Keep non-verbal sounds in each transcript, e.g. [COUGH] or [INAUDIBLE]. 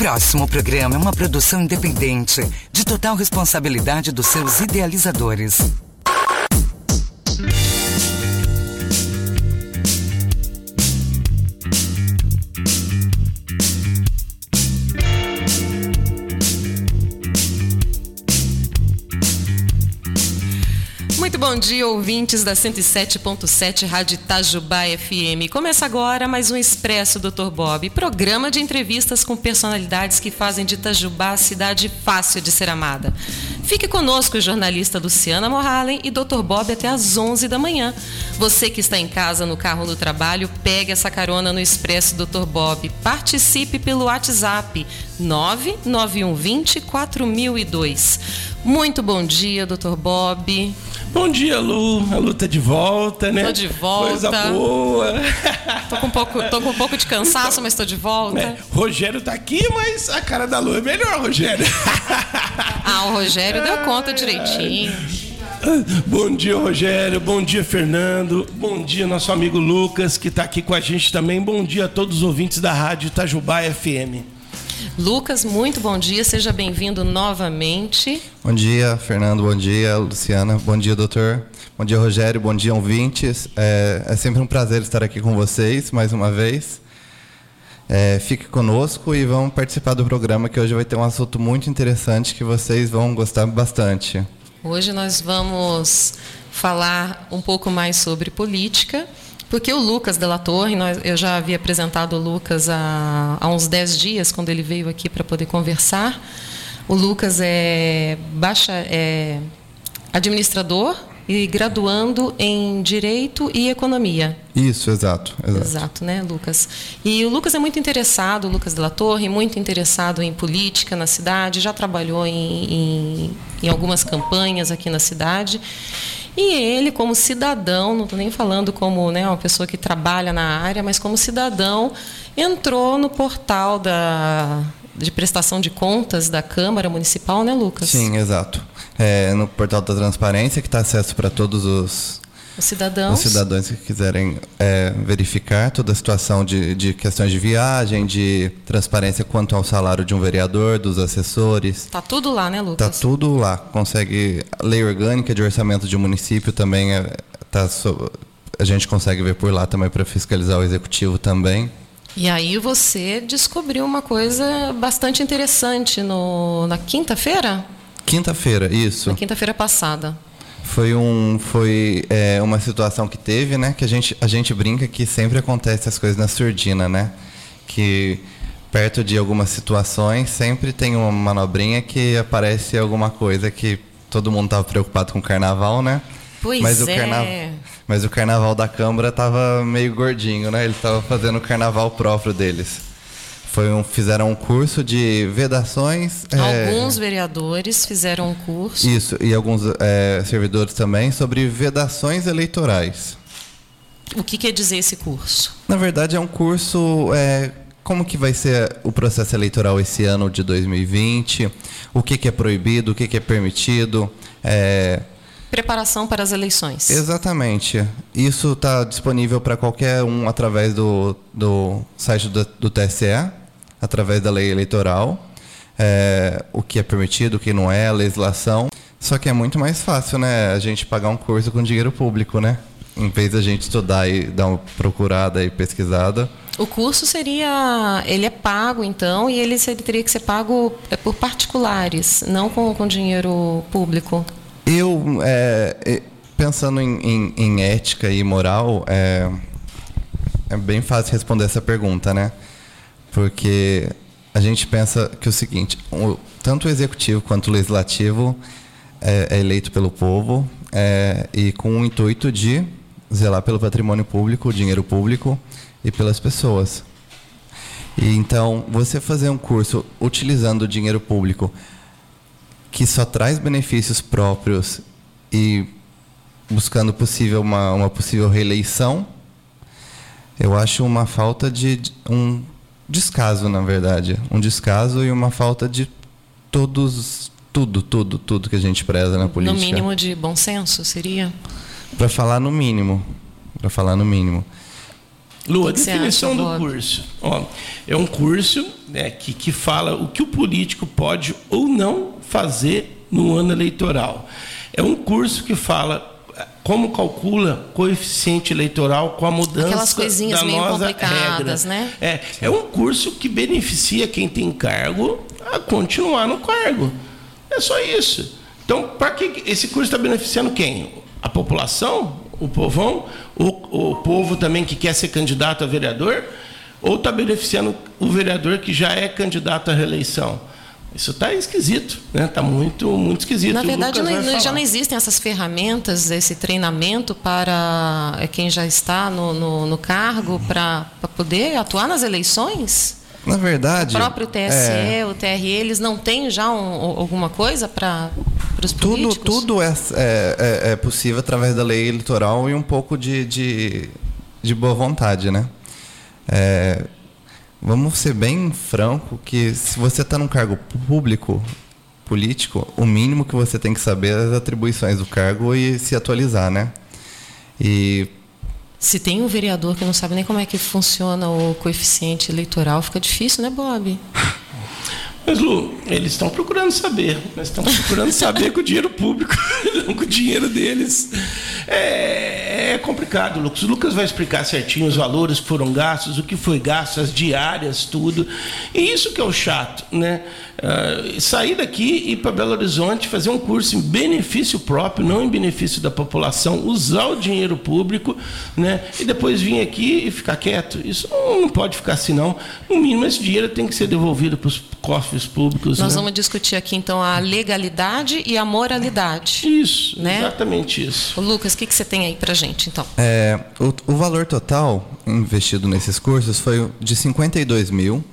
próximo programa é uma produção independente, de total responsabilidade dos seus idealizadores. Dia, ouvintes da 107.7 Rádio Itajubá FM. Começa agora mais um Expresso Dr. Bob, programa de entrevistas com personalidades que fazem de Itajubá cidade fácil de ser amada. Fique conosco, jornalista Luciana Morhalen e Dr. Bob até às 11 da manhã. Você que está em casa, no carro, no trabalho, pegue essa carona no Expresso Dr. Bob. Participe pelo WhatsApp 99120 4002. Muito bom dia, Dr. Bob. Bom dia, Lu. A Lu tá de volta, né? Tô de volta. Coisa boa. Tô com um pouco, tô com um pouco de cansaço, mas tô de volta. É, Rogério tá aqui, mas a cara da Lu é melhor, Rogério. Ah, o Rogério deu conta direitinho. Bom dia, Rogério. Bom dia, Fernando. Bom dia, nosso amigo Lucas, que está aqui com a gente também. Bom dia a todos os ouvintes da Rádio Itajubá FM. Lucas, muito bom dia, seja bem-vindo novamente. Bom dia, Fernando, bom dia, Luciana, bom dia, doutor. Bom dia, Rogério, bom dia, ouvintes. É, é sempre um prazer estar aqui com vocês mais uma vez. É, fique conosco e vamos participar do programa que hoje vai ter um assunto muito interessante que vocês vão gostar bastante. Hoje nós vamos falar um pouco mais sobre política porque o Lucas Della Torre, nós, eu já havia apresentado o Lucas há, há uns 10 dias, quando ele veio aqui para poder conversar. O Lucas é, baixa, é administrador e graduando em Direito e Economia. Isso, exato, exato. Exato, né, Lucas? E o Lucas é muito interessado, o Lucas Della Torre, muito interessado em política na cidade, já trabalhou em, em, em algumas campanhas aqui na cidade. E ele, como cidadão, não estou nem falando como né, uma pessoa que trabalha na área, mas como cidadão, entrou no portal da, de prestação de contas da Câmara Municipal, né, Lucas? Sim, exato. É, no portal da transparência, que está acesso para todos os os cidadãos. Os cidadãos que quiserem é, verificar toda a situação de, de questões de viagem, de transparência quanto ao salário de um vereador, dos assessores. Está tudo lá, né, Lucas? Está tudo lá. Consegue. Lei orgânica de orçamento de município também é, tá, a gente consegue ver por lá também para fiscalizar o executivo também. E aí você descobriu uma coisa bastante interessante no, na quinta-feira? Quinta-feira, isso. Na quinta-feira passada. Foi, um, foi é, uma situação que teve, né? Que a gente, a gente brinca que sempre acontece as coisas na surdina, né? Que perto de algumas situações sempre tem uma manobrinha que aparece alguma coisa que todo mundo estava preocupado com o carnaval, né? Pois mas é. O carnaval, mas o carnaval da Câmara estava meio gordinho, né? Ele estava fazendo o carnaval próprio deles. Foi um, fizeram um curso de vedações. É, alguns é, vereadores fizeram um curso. Isso, e alguns é, servidores também sobre vedações eleitorais. O que quer dizer esse curso? Na verdade, é um curso. É, como que vai ser o processo eleitoral esse ano de 2020? O que, que é proibido, o que, que é permitido? É, Preparação para as eleições. Exatamente. Isso está disponível para qualquer um através do, do site do, do TSE através da lei eleitoral, é, o que é permitido, o que não é, a legislação. Só que é muito mais fácil, né, a gente pagar um curso com dinheiro público, né? Em vez da gente estudar e dar uma procurada e pesquisada. O curso seria, ele é pago então e ele teria que ser pago é, por particulares, não com, com dinheiro público. Eu, é, pensando em, em, em, ética e moral, é, é bem fácil responder essa pergunta, né? Porque a gente pensa que o seguinte, tanto o executivo quanto o legislativo é, é eleito pelo povo é, e com o intuito de zelar pelo patrimônio público, dinheiro público e pelas pessoas. E então, você fazer um curso utilizando o dinheiro público que só traz benefícios próprios e buscando possível uma, uma possível reeleição, eu acho uma falta de um descaso, na verdade. Um descaso e uma falta de todos, tudo, tudo, tudo que a gente preza na política. No mínimo de bom senso, seria? Para falar no mínimo. Para falar no mínimo. Lu, a definição acha, do curso. Ó, é um curso né, que, que fala o que o político pode ou não fazer no ano eleitoral. É um curso que fala como calcula coeficiente eleitoral com a mudança Aquelas coisinhas da meio nossa complicadas, regra. né? É, é um curso que beneficia quem tem cargo a continuar no cargo. É só isso. Então, para que esse curso está beneficiando quem? A população? O povão? O, o povo também que quer ser candidato a vereador? Ou está beneficiando o vereador que já é candidato à reeleição? Isso está esquisito, né? Está muito, muito esquisito. Na verdade, não, já não existem essas ferramentas, esse treinamento para é, quem já está no, no, no cargo para poder atuar nas eleições? Na verdade. O próprio TSE, é... o TRE, eles não têm já um, alguma coisa para os políticos? Tudo, tudo é, é, é, possível através da lei eleitoral e um pouco de, de, de boa vontade, né? É, vamos ser bem franco que se você está num cargo público, político, o mínimo que você tem que saber é as atribuições do cargo e se atualizar, né? E se tem um vereador que não sabe nem como é que funciona o coeficiente eleitoral, fica difícil, né, Bob? [LAUGHS] Mas, Lu, eles estão procurando saber. Nós estamos procurando saber com o dinheiro público, [LAUGHS] não com o dinheiro deles. É, é, complicado, Lucas. O Lucas vai explicar certinho os valores que foram gastos, o que foi gasto, as diárias, tudo. E isso que é o chato, né? Uh, sair daqui e ir para Belo Horizonte, fazer um curso em benefício próprio, não em benefício da população, usar o dinheiro público, né? E depois vir aqui e ficar quieto. Isso não, não pode ficar assim, não. No mínimo, esse dinheiro tem que ser devolvido para os cofres públicos. Nós né? vamos discutir aqui, então, a legalidade e a moralidade. Isso, né? exatamente isso. Lucas, o que, que você tem aí para gente, então? É, o, o valor total investido nesses cursos foi de R$ 52 mil. R$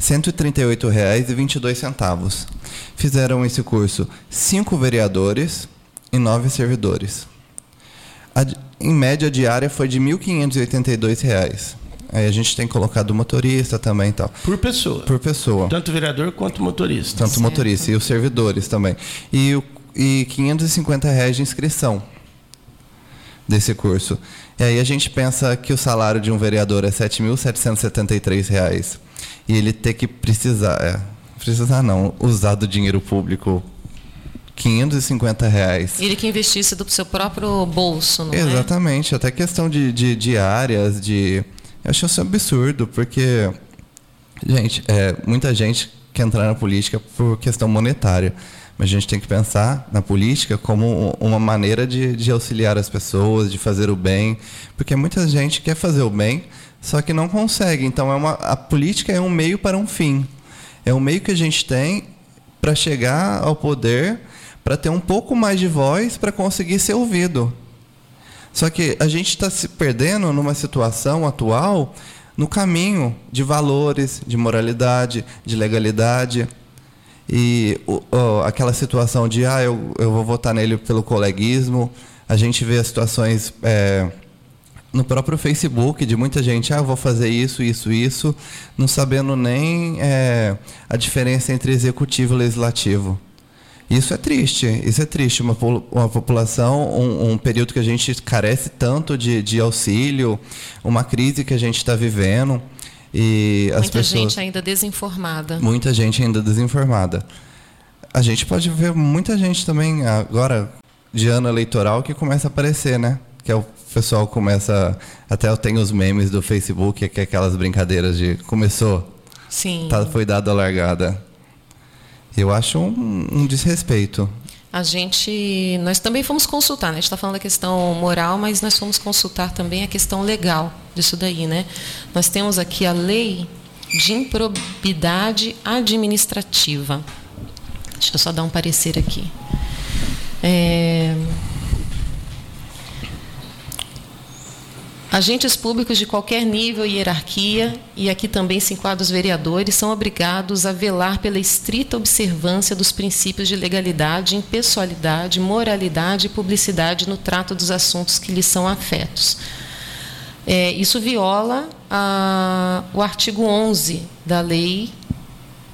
138,22. Fizeram esse curso cinco vereadores e nove servidores. A, em média diária foi de R$ 1.582. Aí a gente tem colocado motorista também e tal. Por pessoa. Por pessoa. Tanto vereador quanto motorista. Tanto certo. motorista e os servidores também. E, o, e 550 reais de inscrição desse curso. E aí a gente pensa que o salário de um vereador é R$ 7.773 e ele ter que precisar, é, precisar não, usar do dinheiro público 550 reais. Ele que investisse do seu próprio bolso, não é? Exatamente, é? até questão de, de, de, áreas, de. Eu acho isso absurdo, porque, gente, é, muita gente quer entrar na política por questão monetária. Mas a gente tem que pensar na política como uma maneira de, de auxiliar as pessoas, de fazer o bem. Porque muita gente quer fazer o bem, só que não consegue. Então é uma, a política é um meio para um fim. É um meio que a gente tem para chegar ao poder, para ter um pouco mais de voz, para conseguir ser ouvido. Só que a gente está se perdendo numa situação atual no caminho de valores, de moralidade, de legalidade. E aquela situação de, ah, eu, eu vou votar nele pelo coleguismo. A gente vê as situações é, no próprio Facebook de muita gente, ah, eu vou fazer isso, isso, isso, não sabendo nem é, a diferença entre executivo e legislativo. Isso é triste, isso é triste. Uma, uma população, um, um, período que a gente carece tanto de, de auxílio, uma crise que a gente está vivendo. E muita as pessoas, gente ainda desinformada. Muita gente ainda desinformada. A gente pode ver muita gente também agora de ano eleitoral que começa a aparecer, né? Que é o pessoal começa. Até eu tenho os memes do Facebook, que é aquelas brincadeiras de começou. Sim. Tá, foi dada a largada. Eu acho um, um desrespeito. A gente, nós também fomos consultar, né? A gente está falando da questão moral, mas nós fomos consultar também a questão legal disso daí, né? Nós temos aqui a lei de improbidade administrativa. Deixa eu só dar um parecer aqui. É, Agentes públicos de qualquer nível e hierarquia, e aqui também se enquadram os vereadores, são obrigados a velar pela estrita observância dos princípios de legalidade, impessoalidade, moralidade e publicidade no trato dos assuntos que lhes são afetos. É, isso viola a, o artigo 11 da Lei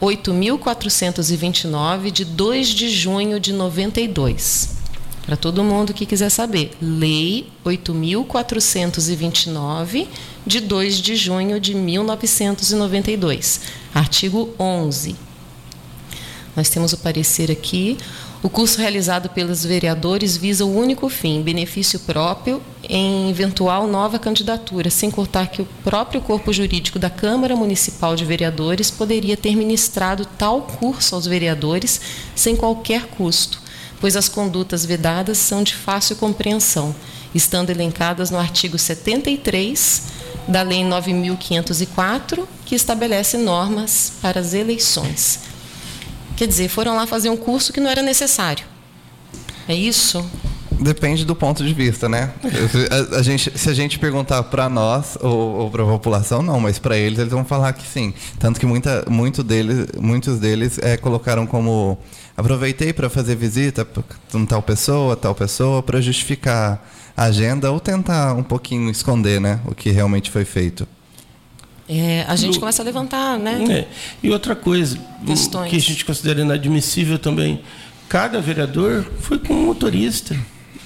8.429, de 2 de junho de 92. Para todo mundo que quiser saber. Lei 8.429, de 2 de junho de 1992. Artigo 11. Nós temos o parecer aqui. O curso realizado pelos vereadores visa o único fim, benefício próprio em eventual nova candidatura, sem contar que o próprio corpo jurídico da Câmara Municipal de Vereadores poderia ter ministrado tal curso aos vereadores sem qualquer custo, pois as condutas vedadas são de fácil compreensão, estando elencadas no artigo 73 da Lei 9504, que estabelece normas para as eleições. Quer dizer, foram lá fazer um curso que não era necessário. É isso? Depende do ponto de vista, né? A, a gente, se a gente perguntar para nós ou, ou para a população, não, mas para eles eles vão falar que sim. Tanto que muita, muito deles, muitos deles é, colocaram como aproveitei para fazer visita com tal pessoa, tal pessoa, para justificar a agenda ou tentar um pouquinho esconder, né, o que realmente foi feito. É, a gente começa a levantar, né? É. E outra coisa, Questões. que a gente considera inadmissível também, cada vereador foi com um motorista.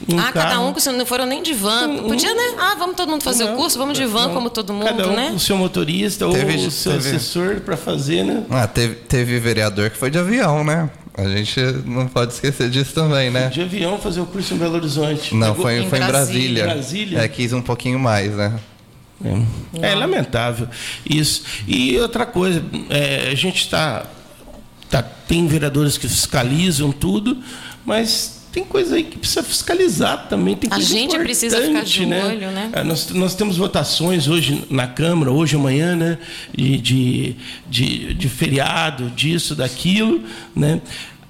Um ah, carro. cada um, se não foram nem de van. Um, Podia, né? Ah, vamos todo mundo fazer não, o curso, vamos de van não, como todo mundo, cada um né? Com o seu motorista teve, ou o seu teve, assessor para fazer, né? Ah, teve, teve vereador que foi de avião, né? A gente não pode esquecer disso também, né? De avião fazer o curso em Belo Horizonte. Não, foi, em, foi em Brasília. Brasília. É, quis um pouquinho mais, né? É, é lamentável isso. E outra coisa, é, a gente está. Tá, tem vereadores que fiscalizam tudo, mas tem coisa aí que precisa fiscalizar também. Tem a gente precisa ficar de né? olho, né? É, nós, nós temos votações hoje na Câmara, hoje amanhã, né? De, de, de, de feriado, disso, daquilo, né?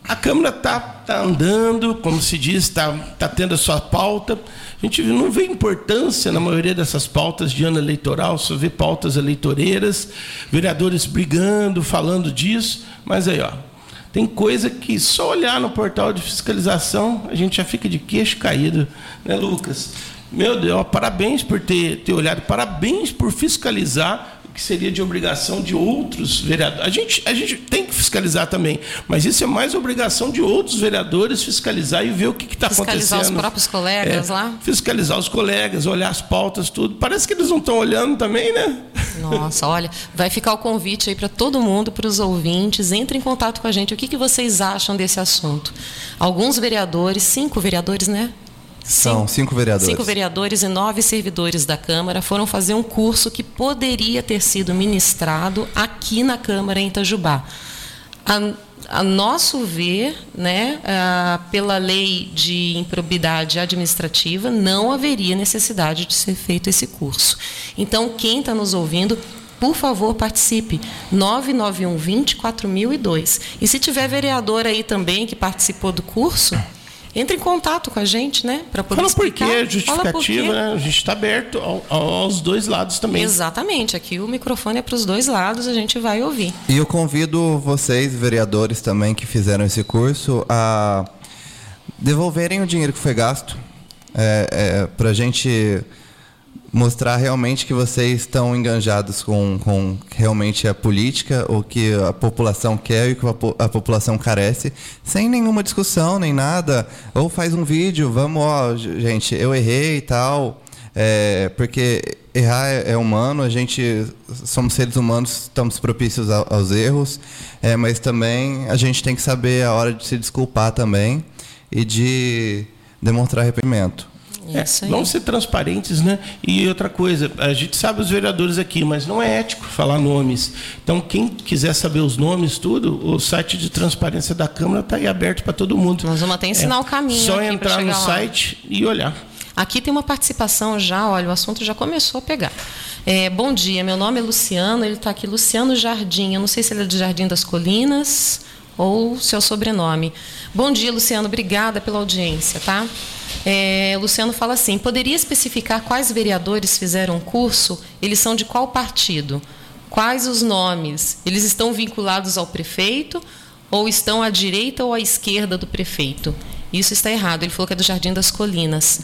A Câmara está tá andando, como se diz, está tá tendo a sua pauta. A gente não vê importância na maioria dessas pautas de ano eleitoral, só vê pautas eleitoreiras, vereadores brigando, falando disso, mas aí, ó, tem coisa que só olhar no portal de fiscalização a gente já fica de queixo caído, né, Lucas? Meu Deus, ó, parabéns por ter, ter olhado, parabéns por fiscalizar que seria de obrigação de outros vereadores. A gente, a gente tem que fiscalizar também, mas isso é mais obrigação de outros vereadores fiscalizar e ver o que está acontecendo. Fiscalizar os próprios colegas é, lá? Fiscalizar os colegas, olhar as pautas, tudo. Parece que eles não estão olhando também, né? Nossa, olha, vai ficar o convite aí para todo mundo, para os ouvintes, entre em contato com a gente. O que, que vocês acham desse assunto? Alguns vereadores, cinco vereadores, né? São cinco vereadores. Cinco vereadores e nove servidores da Câmara foram fazer um curso que poderia ter sido ministrado aqui na Câmara em Itajubá. A, a nosso ver, né, a, pela lei de improbidade administrativa, não haveria necessidade de ser feito esse curso. Então, quem está nos ouvindo, por favor, participe. 991 20 4002. E se tiver vereador aí também que participou do curso entre em contato com a gente, né? Para poder Fala explicar. por quê, justificativa, por quê. Né? A gente está aberto ao, aos dois lados também. Exatamente. Aqui o microfone é para os dois lados, a gente vai ouvir. E eu convido vocês, vereadores também que fizeram esse curso, a devolverem o dinheiro que foi gasto. É, é, para a gente mostrar realmente que vocês estão enganjados com, com realmente a política, o que a população quer e o que a, população carece, sem nenhuma discussão nem nada. Ou faz um vídeo, vamos, ó, gente, eu errei e tal. É, porque errar é, é, humano, a gente somos seres humanos, estamos propícios aos erros, é, mas também a gente tem que saber a hora de se desculpar também e de demonstrar arrependimento. É, vamos ser transparentes, né? E outra coisa, a gente sabe os vereadores aqui, mas não é ético falar nomes. Então, quem quiser saber os nomes, tudo, o site de transparência da Câmara está aí aberto para todo mundo. Nós vamos até ensinar é, o caminho. Só entrar no lá. site e olhar. Aqui tem uma participação já, olha, o assunto já começou a pegar. É, bom dia, meu nome é Luciano, ele está aqui, Luciano Jardim. Eu não sei se ele é do Jardim das Colinas ou seu sobrenome. Bom dia, Luciano, obrigada pela audiência, tá? É, Luciano fala assim: poderia especificar quais vereadores fizeram o curso? Eles são de qual partido? Quais os nomes? Eles estão vinculados ao prefeito ou estão à direita ou à esquerda do prefeito? Isso está errado. Ele falou que é do Jardim das Colinas.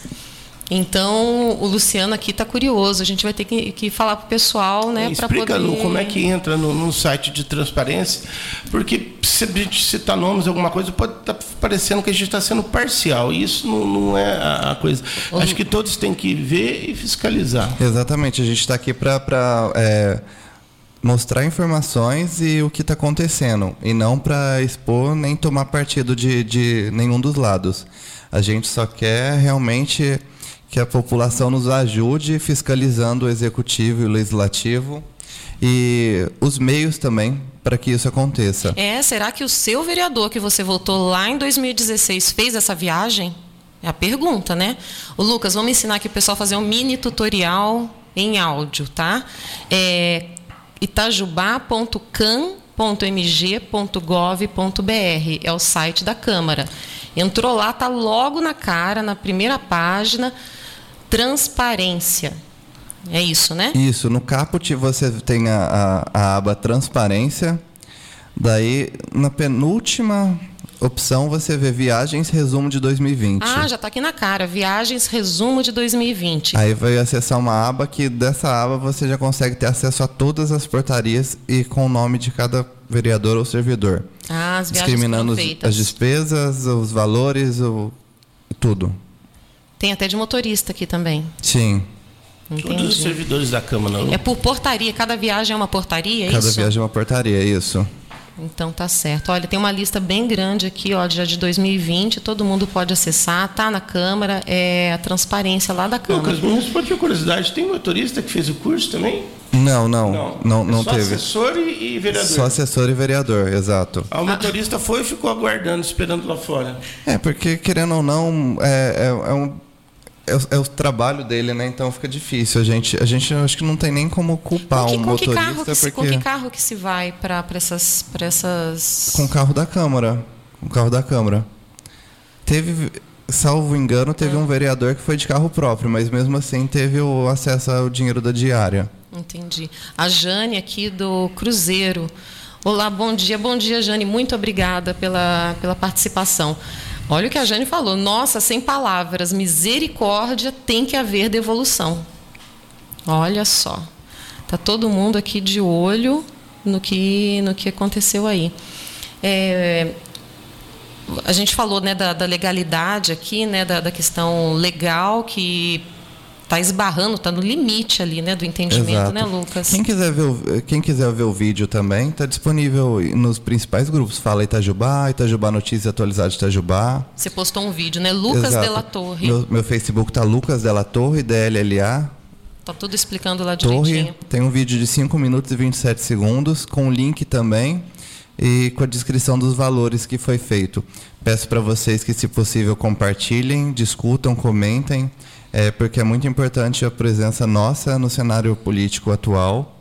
Então, o Luciano aqui está curioso. A gente vai ter que, que falar para o pessoal, né? Explica, poder... Lu, como é que entra no, no, site de transparência, porque se a gente citar nomes, alguma coisa, pode estar tá parecendo que a gente está sendo parcial. E isso não, não é a coisa. Acho que todos têm que ver e fiscalizar. Exatamente. A gente está aqui para. É mostrar informações e o que está acontecendo e não para expor nem tomar partido de, de nenhum dos lados. A gente só quer realmente que a população nos ajude fiscalizando o executivo e o legislativo e os meios também para que isso aconteça. É, será que o seu vereador que você votou lá em 2016 fez essa viagem? É a pergunta, né? O Lucas, vamos ensinar aqui o pessoal a fazer um mini tutorial em áudio, tá? É itajubá.can.mg.gov.br é o site da Câmara. Entrou lá, tá logo na cara, na primeira página transparência. É isso, né? Isso. No caput você tem a, a, a aba transparência. Daí, na penúltima opção, você vê viagens resumo de 2020. Ah, já está aqui na cara. Viagens resumo de 2020. Aí vai acessar uma aba que dessa aba você já consegue ter acesso a todas as portarias e com o nome de cada vereador ou servidor. Ah, as viagens Discriminando as despesas, os valores, o, tudo. Tem até de motorista aqui também. Sim. Entendi. Todos os servidores da Câmara. É por portaria, cada viagem é uma portaria, é cada isso? viagem é uma portaria, é isso. Então tá certo. Olha, tem uma lista bem grande aqui, ó, já de 2020, todo mundo pode acessar, tá na Câmara, é a transparência lá da Câmara. Lucas, mas pode ter curiosidade, tem motorista que fez o curso também? Não, não, não, não, não é só teve. assessor e, e, vereador. Só assessor e vereador, exato. Ah, o motorista foi e ficou aguardando, esperando lá fora. É, porque querendo ou não, é, é, é um é o, é o, trabalho dele, né? Então fica difícil. A gente, a gente acho que não tem nem como culpar que, um motorista. Que carro que porque... Com que carro que se vai para essas, essas. Com o carro da Câmara. Com o carro da Câmara. Teve, salvo engano, teve é. um vereador que foi de carro próprio, mas mesmo assim teve o acesso ao dinheiro da diária. Entendi. A Jane aqui do Cruzeiro. Olá, bom dia. Bom dia, Jane. Muito obrigada pela, pela participação. Olha o que a Jane falou. Nossa, sem palavras, misericórdia, tem que haver devolução. Olha só. Tá todo mundo aqui de olho no que, no que aconteceu aí. É, a gente falou né, da, da legalidade aqui, né, da, da questão legal que está esbarrando, está no limite ali, né, do entendimento, Exato. né, Lucas? Quem quiser ver o, quem quiser ver o vídeo também, está disponível nos principais grupos. Fala Itajubá, Itajubá Notícias Atualizadas de Itajubá. Você postou um vídeo, né? Lucas Exato. Della Torre. Meu, meu Facebook tá Lucas Della Torre, DLLA. Tá tudo explicando lá Torre, direitinho. Tem um vídeo de 5 minutos e 27 segundos, com o link também e com a descrição dos valores que foi feito. Peço para vocês que, se possível, compartilhem, discutam, comentem é, porque é muito importante a presença nossa no cenário político atual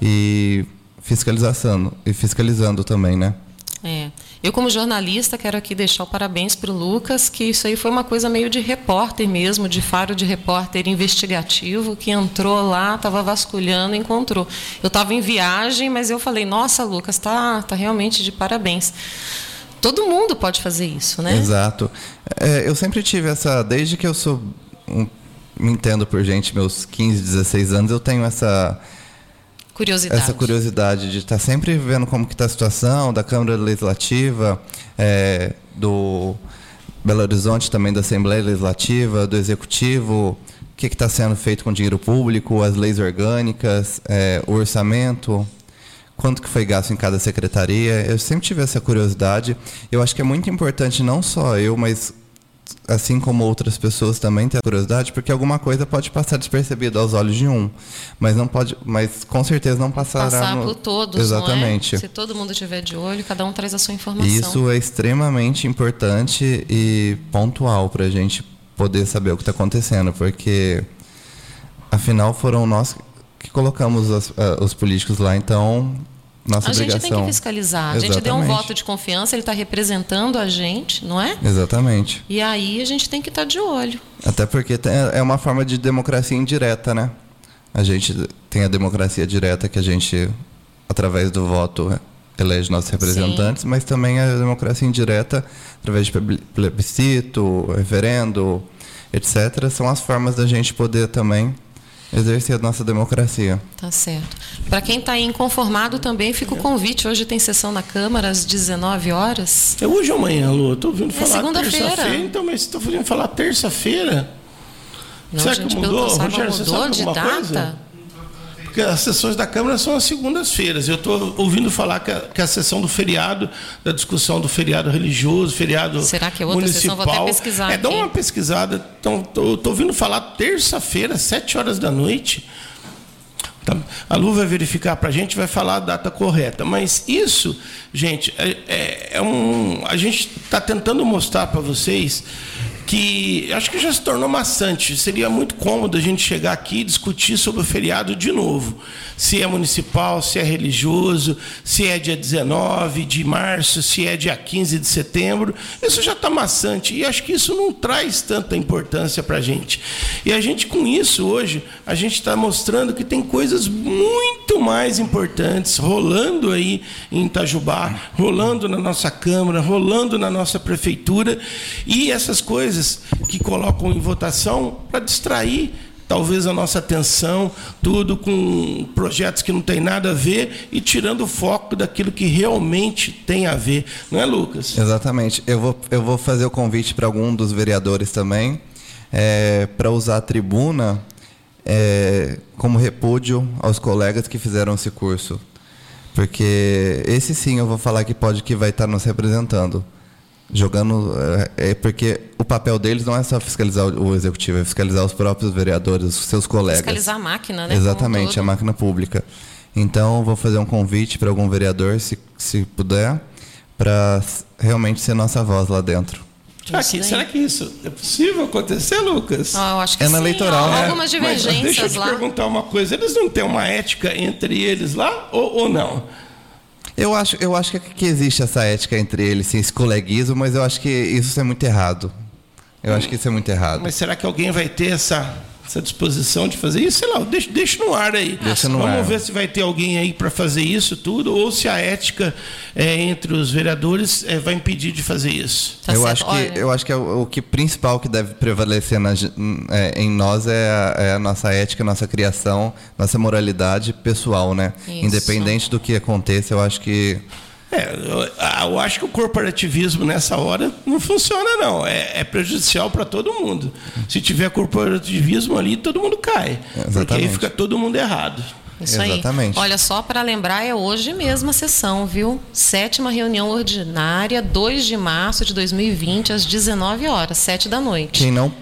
e fiscalização e fiscalizando também, né? É. Eu, como jornalista, quero aqui deixar o parabéns para o Lucas, que isso aí foi uma coisa meio de repórter mesmo, de faro de repórter investigativo, que entrou lá, estava vasculhando e encontrou. Eu estava em viagem, mas eu falei, nossa, Lucas, tá, tá realmente de parabéns. Todo mundo pode fazer isso, né? Exato. É, eu sempre tive essa, desde que eu sou um, me entendo por gente, meus 15, 16 anos, eu tenho essa curiosidade, essa curiosidade de estar sempre vendo como que está a situação da Câmara Legislativa, é, do Belo Horizonte também da Assembleia Legislativa, do Executivo, o que está sendo feito com dinheiro público, as leis orgânicas, é, o orçamento, quanto que foi gasto em cada secretaria. Eu sempre tive essa curiosidade. Eu acho que é muito importante não só eu, mas assim como outras pessoas também têm curiosidade, porque alguma coisa pode passar despercebida aos olhos de um, mas não pode, mas com certeza não passará passar no... por todos, exatamente. É? Se todo mundo tiver de olho, cada um traz a sua informação. Isso é extremamente importante e pontual para a gente poder saber o que está acontecendo, porque afinal foram nós que colocamos as, uh, os políticos lá, então nossa a obrigação. gente tem que fiscalizar. A gente deu um voto de confiança, ele está representando a gente, não é? Exatamente. E aí a gente tem que estar tá de olho. Até porque é uma forma de democracia indireta, né? A gente tem a democracia direta que a gente, através do voto, elege nossos representantes, Sim. mas também a democracia indireta, através de plebiscito, referendo, etc., são as formas da gente poder também exercer a nossa democracia. Tá certo. Para quem está inconformado também, fica o convite. Hoje tem sessão na Câmara às 19 horas. É hoje ou amanhã, Lu? Estou ouvindo é falar é segunda-feira. Então, mas estou ouvindo falar terça-feira? Será que mudou? Rogério, mudou de data? Coisa? Porque as sessões da Câmara são as segundas-feiras. Eu estou ouvindo falar que a, que a, sessão do feriado, da discussão do feriado religioso, feriado Será que é outra municipal, sessão? Vou até pesquisar É, dá uma pesquisada. Então, estou ouvindo falar terça-feira, sete horas da noite. Tá, a Lu vai verificar para a gente, vai falar a data correta. Mas isso, gente, é, é, é um. A gente está tentando mostrar para vocês que acho que já se tornou maçante. Seria muito cômodo a gente chegar aqui e discutir sobre o feriado de novo. Se é municipal, se é religioso, se é dia 19 de março, se é dia 15 de setembro. Isso já está maçante e acho que isso não traz tanta importância para a gente. E a gente, com isso, hoje, a gente está mostrando que tem coisas muito mais importantes rolando aí em Itajubá, rolando na nossa Câmara, rolando na nossa Prefeitura. E essas coisas coisas que colocam em votação para distrair talvez a nossa atenção, tudo com projetos que não tem nada a ver e tirando o foco daquilo que realmente tem a ver, não é, Lucas? Exatamente. Eu vou, eu vou fazer o convite para algum dos vereadores também, é, para usar a tribuna é, como repúdio aos colegas que fizeram esse curso. Porque esse sim eu vou falar que pode que vai estar nos representando jogando é, é porque o papel deles não é só fiscalizar o executivo, é fiscalizar os próprios vereadores, os seus colegas. Fiscalizar a máquina, né? Exatamente, a máquina pública. Então, vou fazer um convite para algum vereador, se, se puder, para realmente ser nossa voz lá dentro. Será que, será que, isso é possível acontecer, Lucas? Oh, eu acho que é sim. na eleitoral, né? Algumas divergências Mas, deixa eu te lá. perguntar uma coisa. Eles não têm uma ética entre eles lá ou, ou não? Eu acho, eu acho que existe essa ética entre eles, sim, esse coleguismo, mas eu acho que isso é muito errado. Eu acho que isso é muito errado. Mas será que alguém vai ter essa essa disposição de fazer isso, sei lá, deixa, deixa no ar aí. Deixa no Vamos ar. ver se vai ter alguém aí para fazer isso tudo, ou se a ética é, entre os vereadores é, vai impedir de fazer isso. Tá eu, acho que, eu acho que é o, o, que principal que deve prevalecer na, é, em nós é a, é a, nossa ética, nossa criação, nossa moralidade pessoal, né? Isso. Independente do que aconteça, eu acho que é, eu, eu, acho que o corporativismo nessa hora não funciona, não. É, é prejudicial para todo mundo. Se tiver corporativismo ali, todo mundo cai. Exatamente. Porque aí fica todo mundo errado. Isso Exatamente. aí. Olha, só para lembrar, é hoje mesmo a sessão, viu? Sétima reunião ordinária, 2 de março de 2020, às 19 horas, 7 da noite. Quem não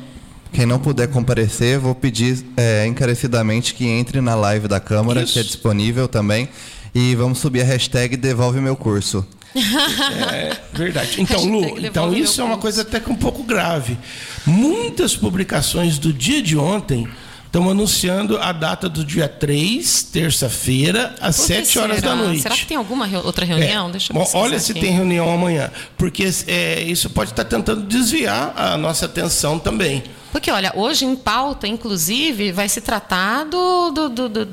quem não puder comparecer, vou pedir é, encarecidamente que entre na live da Câmara, Isso. que é disponível também. E vamos subir a hashtag Devolve Meu Curso. É verdade. [LAUGHS] Então, Lu, então isso é uma coisa até que um pouco grave. Muitas publicações do dia de ontem estão anunciando a data do dia 3, terça-feira, às Por 7 horas da noite. Será que tem alguma outra reunião? É, Deixa eu olha se tem reunião amanhã. Porque é, isso pode estar tentando desviar a nossa atenção também. Porque, olha, hoje em pauta, inclusive, vai se tratar do, do, do, do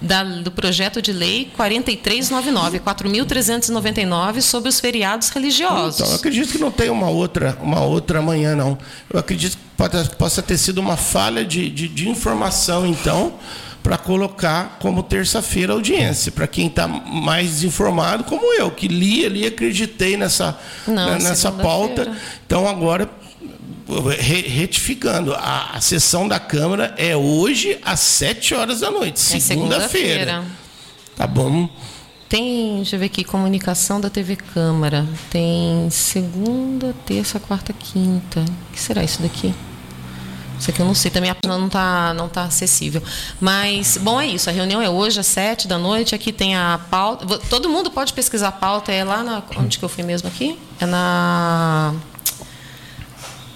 da, do projeto de lei 4399, 4.399, sobre os feriados religiosos. Então, eu acredito que não tem uma outra, uma outra manhã, não. Eu acredito que pode, possa ter sido uma falha de, de, de informação, então, para colocar como terça-feira audiência, para quem está mais desinformado, como eu, que li ali acreditei nessa, não, né, nessa pauta. Então, agora retificando, a, a, sessão da Câmara é hoje às 7 horas da noite, é segunda-feira. Segunda tá bom? Tem, deixa eu ver aqui, comunicação da TV Câmara. Tem segunda, terça, quarta, quinta. O que será isso daqui? Isso aqui eu não sei, também a página não está não tá acessível. Mas, bom, é isso. A reunião é hoje às sete da noite. Aqui tem a pauta. Todo mundo pode pesquisar a pauta. É lá na. Onde que eu fui mesmo aqui? É na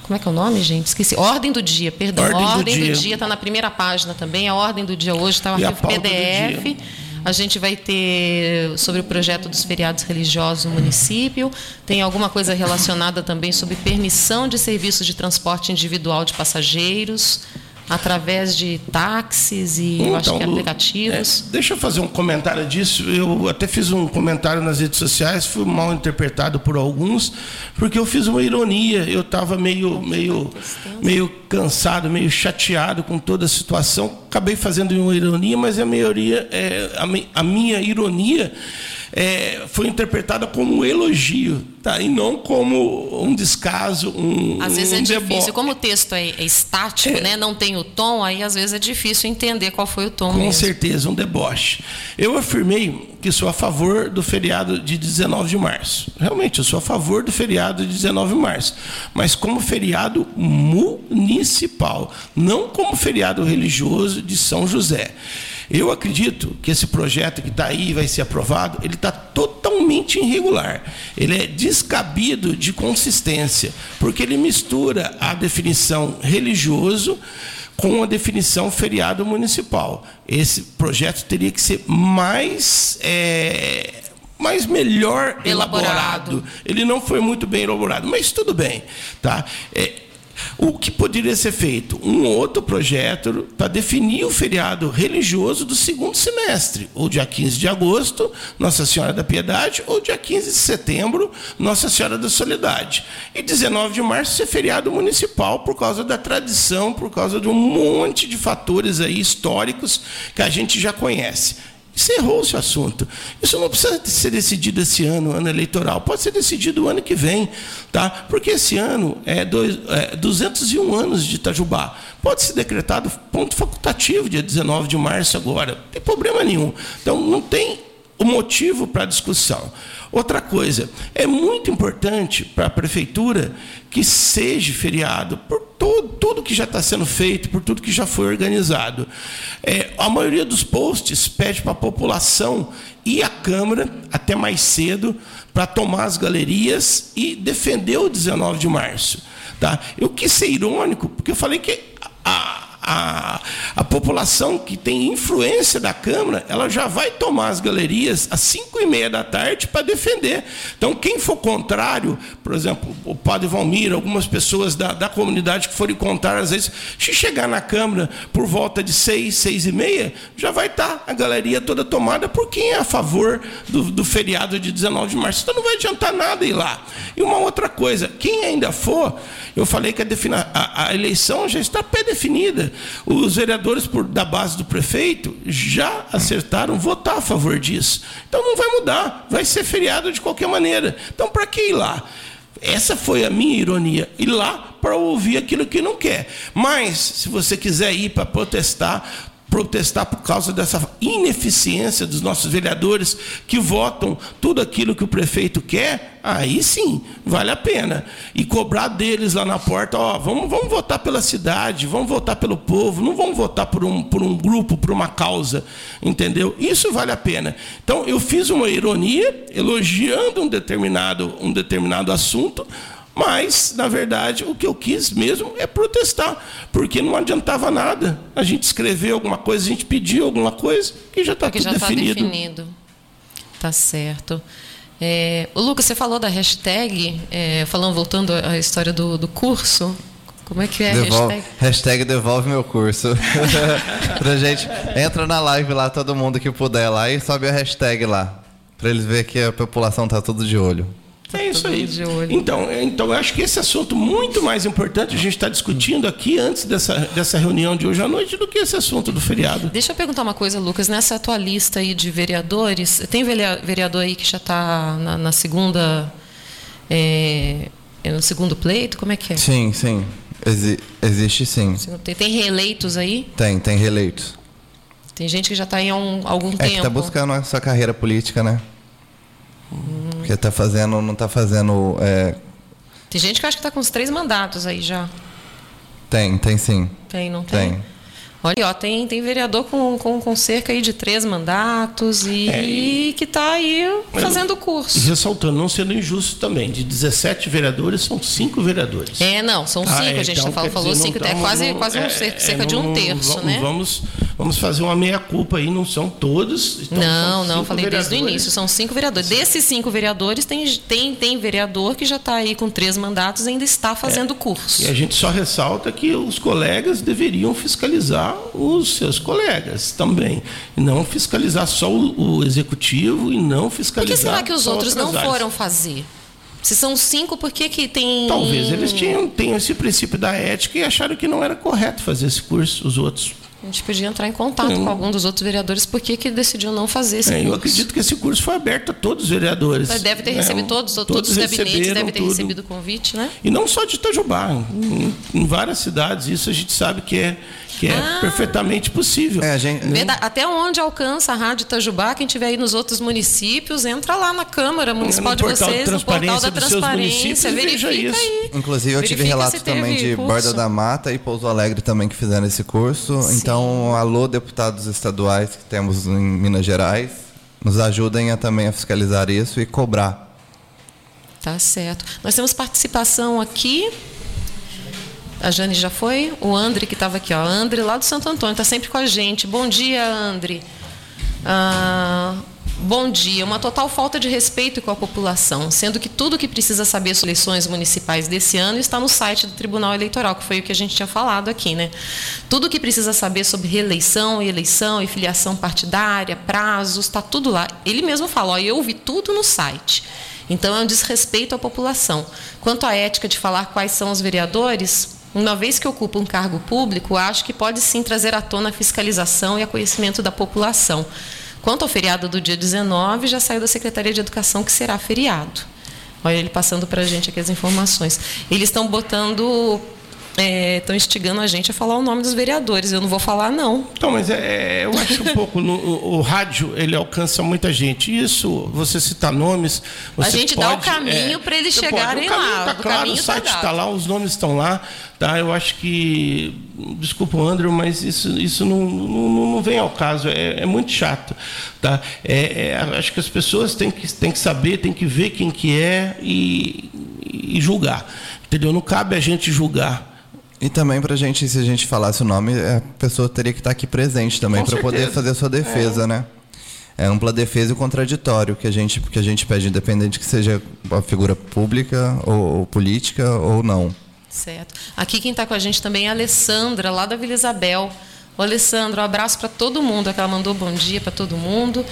como é que é o nome, gente? Esqueci. Ordem do dia, perdão. Ordem, ordem do dia está na primeira página também. A ordem do dia hoje está o arquivo PDF. A gente vai ter sobre o projeto dos feriados religiosos no município. Tem alguma coisa relacionada também sobre permissão de serviços de transporte individual de passageiros. Através de táxis e então, acho que aplicativos. É, deixa eu fazer um comentário disso. Eu até fiz um comentário nas redes sociais, foi mal interpretado por alguns, porque eu fiz uma ironia. Eu estava meio, meio, meio cansado, meio chateado com toda a situação. Acabei fazendo uma ironia, mas a maioria, é, a, a minha ironia é, foi interpretada como um elogio, tá? e não como um descaso, um Às vezes um é difícil, como o texto é, é estático, é. né? não tem o tom, aí às vezes é difícil entender qual foi o tom. Com mesmo. certeza, um deboche. Eu afirmei que sou a favor do feriado de 19 de março. Realmente, eu sou a favor do feriado de 19 de março, mas como feriado municipal, não como feriado religioso de São José. Eu acredito que esse projeto que está aí vai ser aprovado, ele está totalmente irregular. Ele é descabido de consistência, porque ele mistura a definição religioso com a definição feriado municipal. Esse projeto teria que ser mais é, mas melhor elaborado. elaborado. Ele não foi muito bem elaborado, mas tudo bem, tá? É, o que poderia ser feito? Um outro projeto para definir o feriado religioso do segundo semestre, ou dia 15 de agosto, Nossa Senhora da Piedade, ou dia 15 de setembro, Nossa Senhora da Soledade. E 19 de março ser feriado municipal por causa da tradição, por causa de um monte de fatores aí históricos que a gente já conhece. Encerrou-se o assunto. Isso não precisa ser decidido esse ano, ano eleitoral. Pode ser decidido o ano que vem, tá? Porque esse ano é, dois, é 201 anos de Itajubá. Pode ser decretado ponto facultativo, dia 19 de março agora. Não tem problema nenhum. Então, não tem o motivo para a discussão. Outra coisa, é muito importante para a prefeitura que seja feriado por todo, tudo que já está sendo feito, por tudo que já foi organizado. É, a maioria dos posts pede para a população ir à Câmara até mais cedo para tomar as galerias e defender o 19 de março. Tá? Eu quis ser irônico, porque eu falei que a, a, a população que tem influência da Câmara, ela já vai tomar as galerias às 5 e meia da tarde para defender. Então, quem for contrário, por exemplo, o padre Valmir, algumas pessoas da, da comunidade que forem contrárias, às vezes, se chegar na Câmara por volta de 6, 6 e meia, já vai estar tá a galeria toda tomada por quem é a favor do, do feriado de 19 de março. Então, não vai adiantar nada ir lá. E uma outra coisa, quem ainda for, eu falei que a, a, a eleição já está pré-definida. Os vereadores por, da base do prefeito já acertaram votar a favor disso. Então não vai mudar, vai ser feriado de qualquer maneira. Então para que ir lá? Essa foi a minha ironia. Ir lá para ouvir aquilo que não quer. Mas, se você quiser ir para protestar, protestar por causa dessa ineficiência dos nossos vereadores que votam tudo aquilo que o prefeito quer, aí sim, vale a pena. E cobrar deles lá na porta, ó, vamos, vamos votar pela cidade, vamos votar pelo povo, não vamos votar por um, por um grupo, por uma causa, entendeu? Isso vale a pena. Então, eu fiz uma ironia elogiando um determinado, um determinado assunto, mas, na verdade, o que eu quis mesmo é protestar, porque não adiantava nada. A gente escrever alguma coisa, a gente pedir alguma coisa, que já está tudo já tá definido. Tá definido. Tá certo. É, o Lucas, você falou da hashtag, é, falando, voltando à história do, do curso. Como é que é devolve, a hashtag? Hashtag devolve meu curso. [LAUGHS] pra gente, entra na live lá, todo mundo que puder lá, e sobe a hashtag lá. Para eles verem que a população tá tudo de olho. Tá é isso aí. Então, então, eu acho que esse assunto muito mais importante a gente está discutindo aqui antes dessa, dessa reunião de hoje à noite do que esse assunto do feriado. Deixa eu perguntar uma coisa, Lucas. Nessa tua lista aí de vereadores, tem vereador aí que já está na, na, segunda. É, no segundo pleito? Como é que é? Sim, sim. Exi existe sim. Tem, tem reeleitos aí? Tem, tem reeleitos. Tem gente que já está em um, algum é tempo. É que está buscando a sua carreira política, né? Porque tá fazendo, não está fazendo. É... Tem gente que acha que está com os três mandatos aí já. Tem, tem sim. Tem, não tem? Tem. Olha, ó, tem, tem vereador com, com, com cerca aí de três mandatos e, é, e que está aí fazendo curso. Ressaltando, não sendo injusto também, de 17 vereadores, são cinco vereadores. É, não, são ah, cinco, ah, a gente então, falou, falou cinco, é quase, quase um, é, cerca de um terço, não, né? Vamos vamos fazer uma meia-culpa aí, não são todos. Então não, não, falei vereadores. desde o início, são cinco vereadores. Desses cinco vereadores, tem, tem, tem vereador que já está aí com três mandatos e ainda está fazendo é. curso. E a gente só ressalta que os colegas deveriam fiscalizar os seus colegas também. Não fiscalizar só o, o executivo e não fiscalizar. Por que será que os outros não áreas. foram fazer? Se são cinco, por que, que tem. Talvez eles tinham, tenham esse princípio da ética e acharam que não era correto fazer esse curso, os outros. A gente podia entrar em contato com algum dos outros vereadores, por que, decidiu não fazer esse é, curso? Eu acredito que esse curso foi aberto a todos os vereadores. Deve ter recebido é, todos, todos, todos os gabinetes devem ter tudo. recebido o convite, né? E não só de Itajubá, em, em várias cidades, isso a gente sabe que é que é ah, perfeitamente possível. É, gente, Até onde alcança a Rádio Itajubá, quem estiver aí nos outros municípios, entra lá na Câmara Municipal de vocês, no portal da Transparência, verifica isso. aí. Inclusive, eu verifica tive relatos também de curso. Borda da Mata e Pouso Alegre também que fizeram esse curso. Sim. Então, alô, deputados estaduais que temos em Minas Gerais, nos ajudem a, também a fiscalizar isso e cobrar. Tá certo. Nós temos participação aqui a Jane já foi? O André que estava aqui, ó. André lá do Santo Antônio, está sempre com a gente. Bom dia, André. Ah, bom dia. Uma total falta de respeito com a população, sendo que tudo que precisa saber sobre eleições municipais desse ano está no site do Tribunal Eleitoral, que foi o que a gente tinha falado aqui, né? Tudo que precisa saber sobre reeleição, eleição e filiação partidária, prazos, está tudo lá. Ele mesmo fala, ó, eu vi tudo no site. Então é um desrespeito à população. Quanto à ética de falar quais são os vereadores, uma vez que ocupa um cargo público, acho que pode sim trazer à tona a fiscalização e a conhecimento da população. Quanto ao feriado do dia 19, já saiu da Secretaria de Educação que será feriado. Olha ele passando para a gente aqui as informações. Eles estão botando estão é, instigando a gente a falar o nome dos vereadores. Eu não vou falar, não. Então, mas é, é eu acho um pouco. No, o, o, rádio, ele alcança muita gente. Isso, você citar nomes. Você a gente pode, dá o caminho é, para eles chegarem pode, o lá. Tá o claro, o tá site está tá lá, os nomes estão lá. Tá? Eu acho que. Desculpa, André, mas isso, isso não, não, não vem ao caso. É, é muito chato. Tá? É, é, acho que as pessoas têm que, têm que saber, têm que ver quem que é e, e julgar. Entendeu? Não cabe a gente julgar e também para a gente, se a gente falasse o nome, a pessoa teria que estar aqui presente também para poder fazer a sua defesa, é. né? É ampla defesa e contraditório que a gente, que a gente pede, independente que seja uma figura pública ou, ou política ou não. Certo. Aqui quem está com a gente também é a Alessandra, lá da Vila Isabel. Ô, Alessandra, um abraço para todo mundo. Ela mandou bom dia para todo mundo.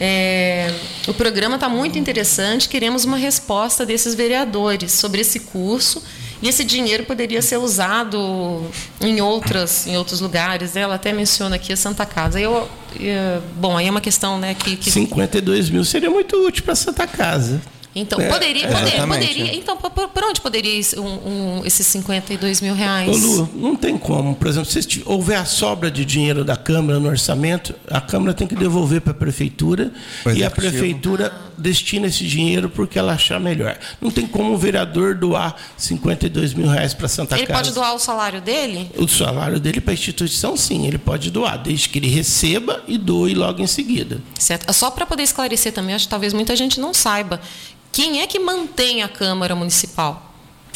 É, o programa está muito interessante. Queremos uma resposta desses vereadores sobre esse curso e esse dinheiro poderia ser usado em outras, em outros lugares. Ela até menciona aqui a Santa Casa. Eu, eu bom, aí é uma questão, né, que, que 52 mil seria muito útil para Santa Casa. Então, é, poderia, poderia, poderia, Então, por, por, onde poderia ir um, um, esses 52 mil reais? Ô Lu, não tem como. Por exemplo, se houver a sobra de dinheiro da Câmara no orçamento, a Câmara tem que devolver para a Prefeitura e a Prefeitura destina esse dinheiro porque ela achar melhor. Não tem como o vereador doar 52 mil reais para Santa ele Casa. Ele pode doar o salário dele? O salário dele para a instituição, sim. Ele pode doar, desde que ele receba e doe logo em seguida. Certo. Só para poder esclarecer também, acho que talvez muita gente não saiba quem é que mantém a Câmara Municipal?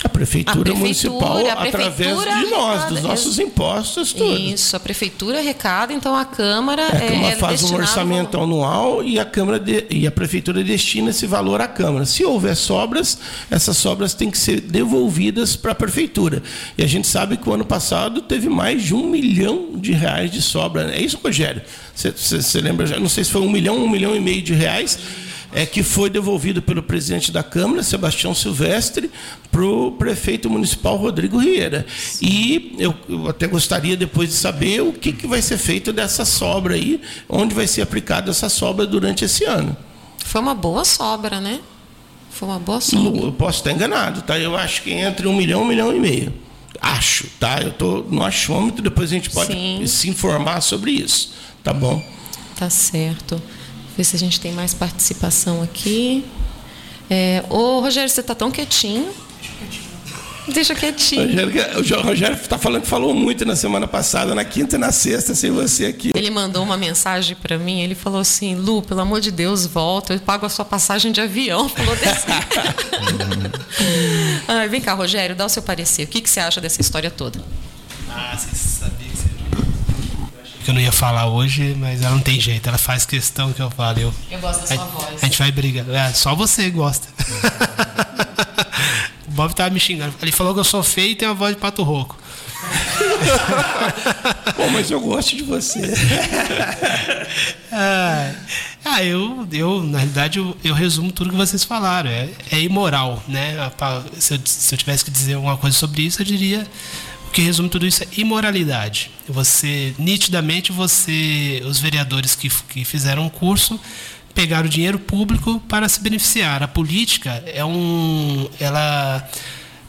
A prefeitura, a prefeitura municipal, a prefeitura através de nós, dos nossos impostos todos. Isso, a prefeitura arrecada, então a Câmara. É, a Câmara é, faz um orçamento anual e a, Câmara de, e a prefeitura destina esse valor à Câmara. Se houver sobras, essas sobras têm que ser devolvidas para a prefeitura. E a gente sabe que o ano passado teve mais de um milhão de reais de sobra. É isso, Rogério? Você lembra? Não sei se foi um milhão, um milhão e meio de reais é que foi devolvido pelo presidente da Câmara, Sebastião Silvestre, para o prefeito municipal Rodrigo Rieira. E eu, eu, até gostaria depois de saber o que, que vai ser feito dessa sobra aí, onde vai ser aplicada essa sobra durante esse ano. Foi uma boa sobra, né? Foi uma boa sobra. Eu posso estar enganado, tá? Eu acho que entre um milhão e um milhão e meio. Acho, tá? Eu estou no achômetro, depois a gente pode Sim. se informar sobre isso. Tá bom? Tá certo ver se a gente tem mais participação aqui. É, ô, Rogério, você está tão quietinho. Deixa quietinho. O Rogério está falando que falou muito na semana passada, na quinta e na sexta, sem você aqui. Ele mandou uma mensagem para mim, ele falou assim, Lu, pelo amor de Deus, volta, eu pago a sua passagem de avião. [LAUGHS] Falou desse. [LAUGHS] ah, vem cá, Rogério, dá o seu parecer. O que, que você acha dessa história toda? Ah, você que eu não ia falar hoje, mas ela não tem jeito, ela faz questão que eu fale. Eu, eu gosto da sua a, voz. A gente vai brigar. É, só você gosta. [LAUGHS] o Bob tava me xingando. Ele falou que eu sou feio e tenho a voz de pato rouco. [LAUGHS] Pô, mas eu gosto de você. ah, [LAUGHS] ah, eu, eu, na realidade, eu, eu, resumo tudo que vocês falaram. É, é imoral, né? Se eu, se eu tivesse que dizer alguma coisa sobre isso, eu diria o que resume tudo isso é imoralidade. Você, nitidamente, você, os vereadores que, que fizeram o curso pegaram o dinheiro público para se beneficiar. A política é um, ela,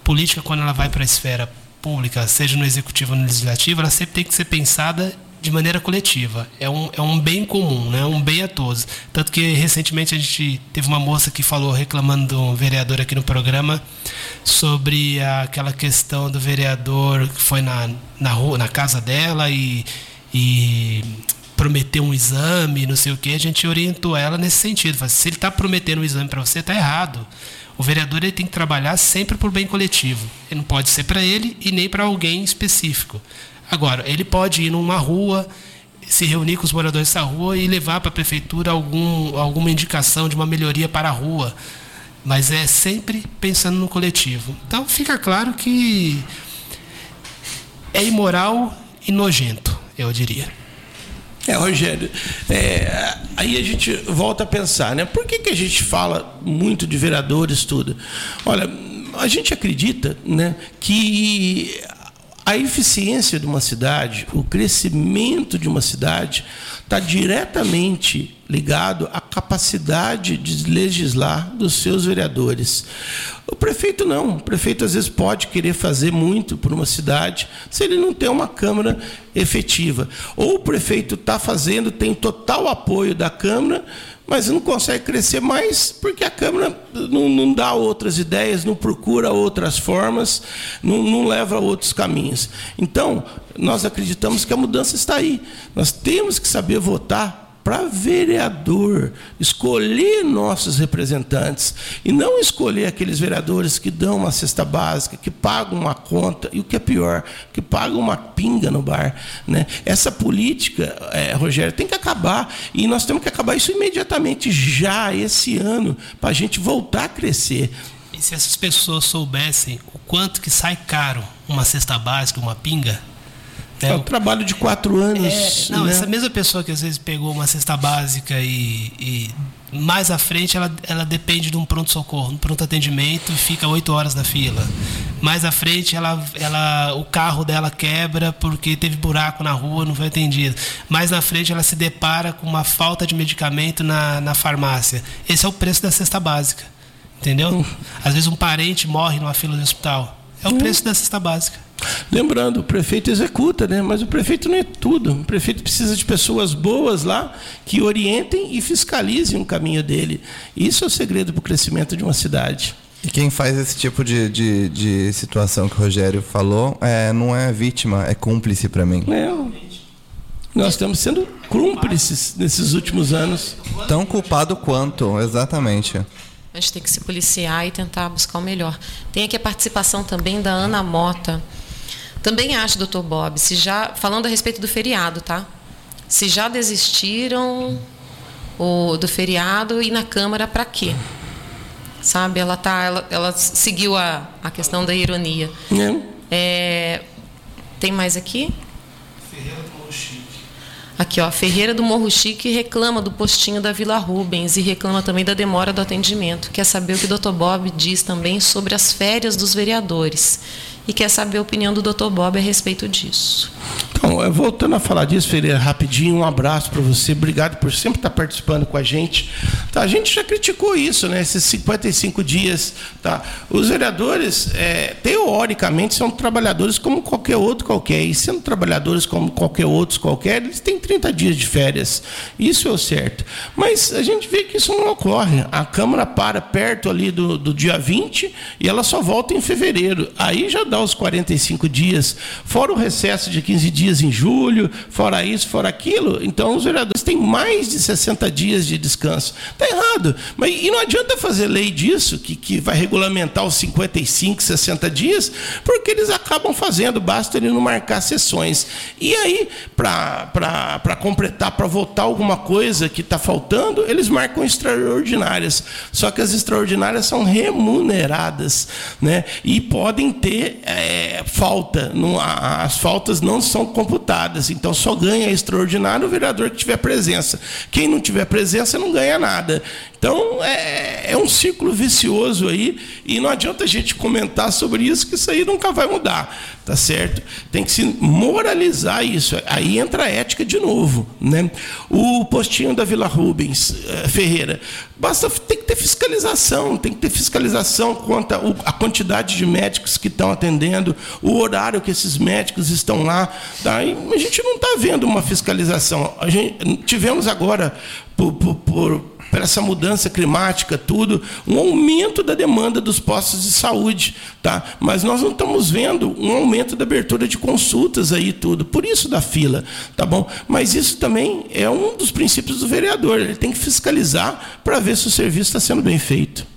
política quando ela vai para a esfera pública, seja no executivo ou no legislativo, ela sempre tem que ser pensada de maneira coletiva. É um, é um bem comum, né? um bem a todos. Tanto que recentemente a gente teve uma moça que falou, reclamando de um vereador aqui no programa, sobre aquela questão do vereador que foi na, na, rua, na casa dela e, e prometeu um exame, não sei o que. A gente orientou ela nesse sentido. Se ele está prometendo um exame para você, está errado. O vereador ele tem que trabalhar sempre por bem coletivo. Ele não pode ser para ele e nem para alguém específico. Agora, ele pode ir numa rua, se reunir com os moradores dessa rua e levar para a prefeitura algum, alguma indicação de uma melhoria para a rua. Mas é sempre pensando no coletivo. Então fica claro que é imoral e nojento, eu diria. É, Rogério, é, aí a gente volta a pensar, né? Por que, que a gente fala muito de vereadores, tudo? Olha, a gente acredita né, que a eficiência de uma cidade, o crescimento de uma cidade, está diretamente ligado à capacidade de legislar dos seus vereadores. O prefeito não. O prefeito às vezes pode querer fazer muito por uma cidade se ele não tem uma Câmara efetiva. Ou o prefeito está fazendo, tem total apoio da Câmara, mas não consegue crescer mais porque a Câmara não, não dá outras ideias, não procura outras formas, não, não leva a outros caminhos. Então, nós acreditamos que a mudança está aí. Nós temos que saber votar para vereador, escolher nossos representantes e não escolher aqueles vereadores que dão uma cesta básica, que pagam uma conta e o que é pior, que pagam uma pinga no bar. Né? Essa política, é, Rogério, tem que acabar e nós temos que acabar isso imediatamente, já esse ano, para a gente voltar a crescer. E se essas pessoas soubessem o quanto que sai caro uma cesta básica, uma pinga, é, é um trabalho de quatro anos. É, não, né? essa mesma pessoa que às vezes pegou uma cesta básica e, e mais à frente ela, ela depende de um pronto-socorro, um pronto-atendimento e fica oito horas na fila. Mais à frente ela, ela, o carro dela quebra porque teve buraco na rua, não foi atendido. Mais na frente ela se depara com uma falta de medicamento na, na farmácia. Esse é o preço da cesta básica. Entendeu? Hum. Às vezes um parente morre numa fila de hospital. É o hum. preço da cesta básica. Lembrando, o prefeito executa, né? mas o prefeito não é tudo. O prefeito precisa de pessoas boas lá que orientem e fiscalizem o caminho dele. Isso é o segredo para o crescimento de uma cidade. E quem faz esse tipo de, de, de situação que o Rogério falou é, não é vítima, é cúmplice para mim. É. Nós estamos sendo cúmplices nesses últimos anos. Tão culpado quanto, exatamente. A gente tem que se policiar e tentar buscar o melhor. Tem aqui a participação também da Ana Mota. Também acho, doutor Bob, se já falando a respeito do feriado, tá? Se já desistiram o, do feriado e na Câmara para quê? Sabe, ela tá, ela, ela seguiu a, a questão da ironia. É, tem mais aqui? Ferreira do Morro Chique. Aqui, ó, Ferreira do Morro Chique reclama do postinho da Vila Rubens e reclama também da demora do atendimento. Quer saber o que o doutor Bob diz também sobre as férias dos vereadores e quer saber a opinião do Dr. Bob a respeito disso. Então, voltando a falar disso, Ferreira, rapidinho, um abraço para você. Obrigado por sempre estar participando com a gente. Tá, a gente já criticou isso, né? Esses 55 dias. Tá? Os vereadores, é, teoricamente, são trabalhadores como qualquer outro qualquer. E sendo trabalhadores como qualquer outro qualquer, eles têm 30 dias de férias. Isso é o certo. Mas a gente vê que isso não ocorre. A Câmara para perto ali do, do dia 20 e ela só volta em fevereiro. Aí já dá os 45 dias, fora o recesso de 15 dias dias em julho, fora isso, fora aquilo. Então os vereadores têm mais de 60 dias de descanso. Está errado. Mas, e não adianta fazer lei disso, que, que vai regulamentar os 55, 60 dias, porque eles acabam fazendo, basta ele não marcar sessões. E aí, para completar, para votar alguma coisa que está faltando, eles marcam extraordinárias. Só que as extraordinárias são remuneradas, né? E podem ter é, falta. Não, as faltas não são computadas. Então só ganha extraordinário o vereador que tiver presença. Quem não tiver presença não ganha nada. Então é, é um ciclo vicioso aí e não adianta a gente comentar sobre isso que isso aí nunca vai mudar, tá certo? Tem que se moralizar isso. Aí entra a ética de novo, né? O postinho da Vila Rubens eh, Ferreira, basta tem que ter fiscalização, tem que ter fiscalização quanto a quantidade de médicos que estão atendendo, o horário que esses médicos estão lá. Tá? a gente não está vendo uma fiscalização. A gente, tivemos agora por, por, por para essa mudança climática, tudo, um aumento da demanda dos postos de saúde, tá? Mas nós não estamos vendo um aumento da abertura de consultas aí tudo, por isso da fila, tá bom? Mas isso também é um dos princípios do vereador, ele tem que fiscalizar para ver se o serviço está sendo bem feito.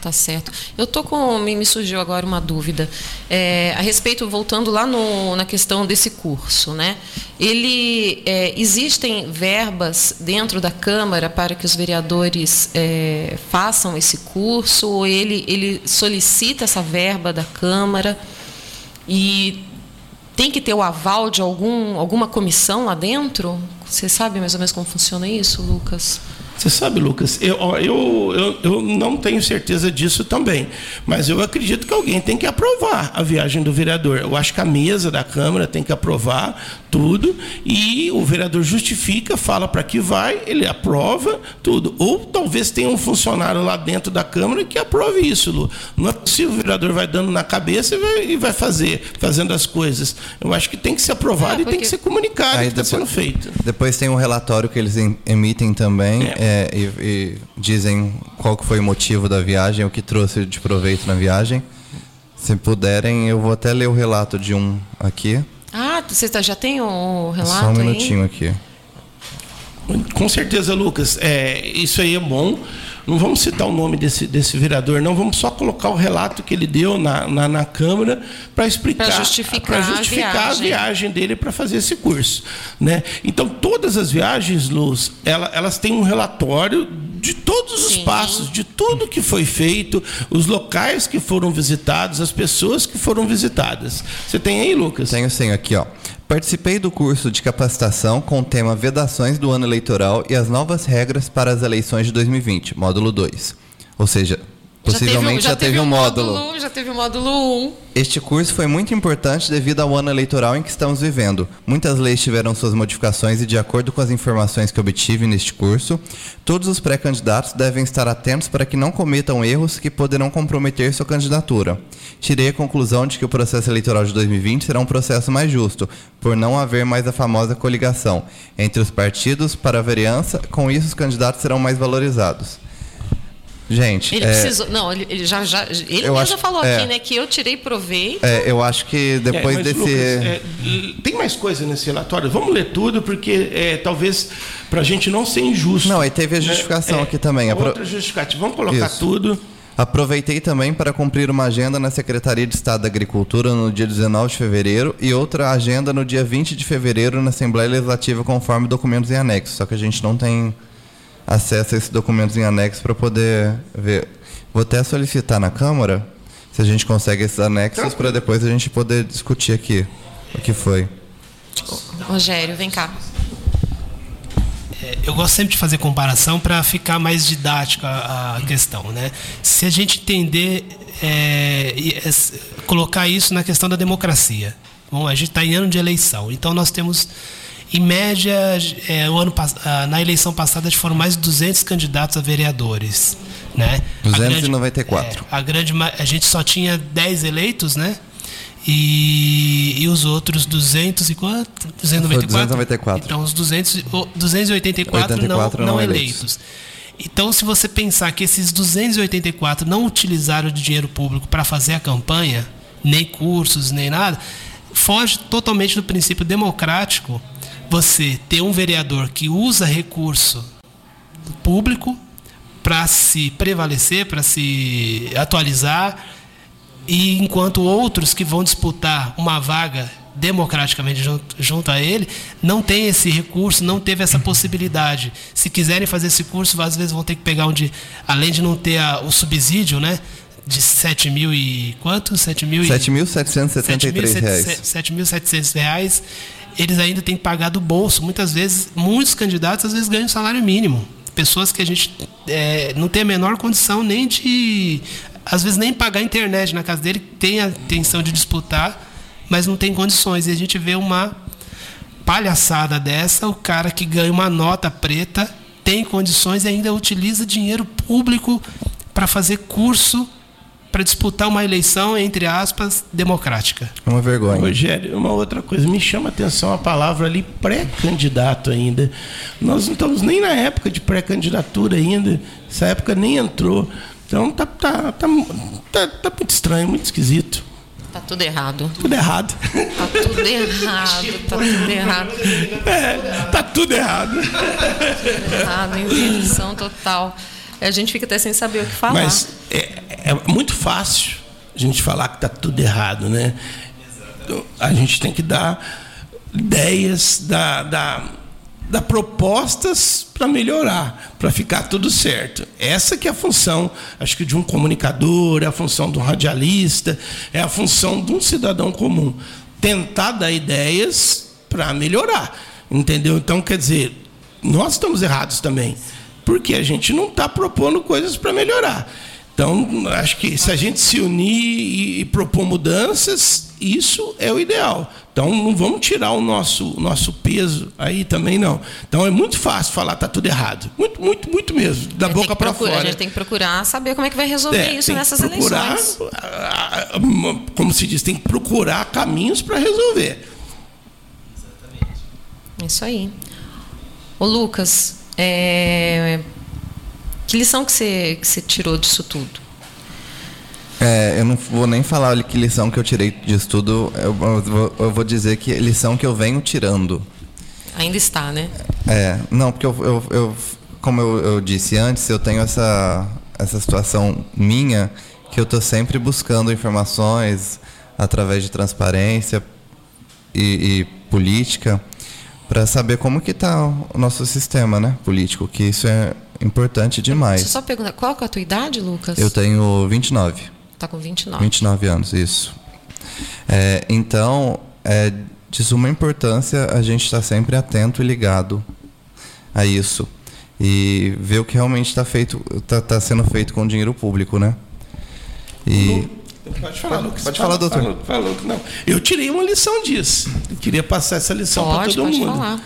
Tá certo. Eu tô com. Me, surgiu agora uma dúvida. É, a respeito, voltando lá no, na questão desse curso, né? Ele. É, existem verbas dentro da Câmara para que os vereadores é, façam esse curso, ou ele, ele solicita essa verba da Câmara e tem que ter o aval de algum, alguma comissão lá dentro? Você sabe mais ou menos como funciona isso, Lucas? Você sabe, Lucas, eu, eu, eu, eu, não tenho certeza disso também, mas eu acredito que alguém tem que aprovar a viagem do vereador. Eu acho que a mesa da Câmara tem que aprovar tudo e o vereador justifica, fala para que vai, ele aprova tudo. Ou talvez tenha um funcionário lá dentro da Câmara que aprove isso, Lu. Não é possível o vereador vai dando na cabeça e vai, e vai fazer, fazendo as coisas. Eu acho que tem que ser aprovado é, porque... e tem que ser comunicado Aí, que está sendo feito. Depois tem um relatório que eles emitem também. É. É, e, e, dizem qual que foi o motivo da viagem, o que trouxe de proveito na viagem. Se puderem, eu vou até ler o relato de um aqui. Ah, você tá, já tem o um relato Só um minutinho aí? aqui. Com certeza, Lucas. É, isso aí é bom. Não vamos citar o nome desse, desse vereador, não. Vamos só colocar o relato que ele deu na, na, na Câmara para explicar. Para justificar, justificar, a viagem, a viagem dele para fazer esse curso. Né? Então, todas as viagens, Luz, ela, elas têm um relatório de todos os Sim. passos, de tudo que foi feito, os locais que foram visitados, as pessoas que foram visitadas. Você tem aí, Lucas? Tenho sim, aqui, ó. Participei do curso de capacitação com o tema Vedações do ano eleitoral e as novas regras para as eleições de 2020, módulo 2. Ou seja, Possivelmente já teve, já teve um, módulo. módulo. Já teve o módulo 1. Este curso foi muito importante devido ao ano eleitoral em que estamos vivendo. Muitas leis tiveram suas modificações e, de acordo com as informações que obtive neste curso, todos os pré-candidatos devem estar atentos para que não cometam erros que poderão comprometer sua candidatura. Tirei a conclusão de que o processo eleitoral de 2020 será um processo mais justo, por não haver mais a famosa coligação entre os partidos para a vereança, com isso os candidatos serão mais valorizados. Gente. Ele é, precisou. Não, ele, ele já, já. Ele mesmo acho, já falou é, aqui, né? Que eu tirei proveito. É, eu acho que depois é, desse. Lucas, é, tem mais coisa nesse relatório? Vamos ler tudo, porque é, talvez para a gente não ser injusto. Não, aí teve a né? justificação né? aqui também. Outra justificativa. Vamos colocar Isso. tudo. Aproveitei também para cumprir uma agenda na Secretaria de Estado da Agricultura no dia 19 de fevereiro e outra agenda no dia 20 de fevereiro na Assembleia Legislativa, conforme documentos em anexo. Só que a gente não tem acesso a esses documentos em anexo para poder ver. Vou até solicitar na Câmara se a gente consegue esses anexos para depois a gente poder discutir aqui o que foi. Rogério, vem cá. É, eu gosto sempre de fazer comparação para ficar mais didática a, questão, né? Se a gente entender, é, é, colocar isso na questão da democracia. Bom, a gente está em ano de eleição, então nós temos em média, é, o ano, na eleição passada foram mais de 200 candidatos a vereadores. Né? 294. A, grande, é, a, grande, a gente só tinha 10 eleitos, né? E, e os outros 200 e quanto? 294? 294. Então, os 200, 284 não, não, não eleitos. eleitos. Então, se você pensar que esses 284 não utilizaram o dinheiro público para fazer a campanha, nem cursos, nem nada, foge totalmente do princípio democrático você ter um vereador que usa recurso público para se prevalecer, para se atualizar, e enquanto outros que vão disputar uma vaga democraticamente junto, junto, a ele, não tem esse recurso, não teve essa possibilidade. Se quiserem fazer esse curso, às vezes vão ter que pegar onde, além de não ter a, o subsídio, né? De 7 mil e quanto? 7 mil 7.773 reais. 7.700 reais. Eles ainda têm que pagar do bolso. Muitas vezes, muitos candidatos às vezes ganham salário mínimo. Pessoas que a gente é, não tem a menor condição nem de às vezes nem pagar a internet na casa dele, tem a intenção de disputar, mas não tem condições. E a gente vê uma palhaçada dessa, o cara que ganha uma nota preta tem condições e ainda utiliza dinheiro público para fazer curso para disputar uma eleição, entre aspas, democrática. É uma vergonha. Rogério, uma outra coisa, me chama a atenção a palavra ali pré-candidato ainda. Nós não estamos nem na época de pré-candidatura ainda, essa época nem entrou. Então tá, tá, tá, tá, tá muito estranho, muito esquisito. Tá tudo errado. Tudo errado. Tá tudo errado, tá tudo errado. É, tá tudo errado. Errado, invenção total. A gente fica até sem saber o que falar. Mas é, é muito fácil a gente falar que tá tudo errado, né? A gente tem que dar ideias, dar, dar dar propostas para melhorar, para ficar tudo certo. Essa que é a função, acho que de um comunicador, é a função de um radialista, é a função de um cidadão comum. Tentar dar ideias para melhorar. Entendeu? Então, quer dizer, nós estamos errados também, porque a gente não está propondo coisas para melhorar. Então, acho que se a gente se unir e propor mudanças, isso é o ideal. Então, não vamos tirar o nosso, nosso peso aí também, não. Então, é muito fácil falar tá tudo errado. Muito, muito, muito mesmo. Da boca para fora. A gente tem que procurar saber como é que vai resolver é, isso nessas procurar, eleições. Como se diz, tem que procurar caminhos para resolver. Exatamente. Isso aí. Ô, Lucas, é que lição que você, que você tirou disso tudo? É, eu não vou nem falar que lição que eu tirei disso tudo, eu vou, eu vou dizer que lição que eu venho tirando. Ainda está, né? É, não, porque eu, eu, eu como eu, eu, disse antes, eu tenho essa, essa situação minha que eu estou sempre buscando informações através de transparência e, e política para saber como que está o nosso sistema né, político, que isso é importante demais. Deixa eu só perguntar, qual é a tua idade, Lucas? Eu tenho 29. Está com 29. 29 anos, isso. É, então, é de suma importância a gente estar tá sempre atento e ligado a isso. E ver o que realmente está feito, está tá sendo feito com dinheiro público, né? E... Pode falar, Lucas. Pode falar, doutor. Falou, falou, não. Eu tirei uma lição disso. Eu queria passar essa lição para todo pode mundo. Falar.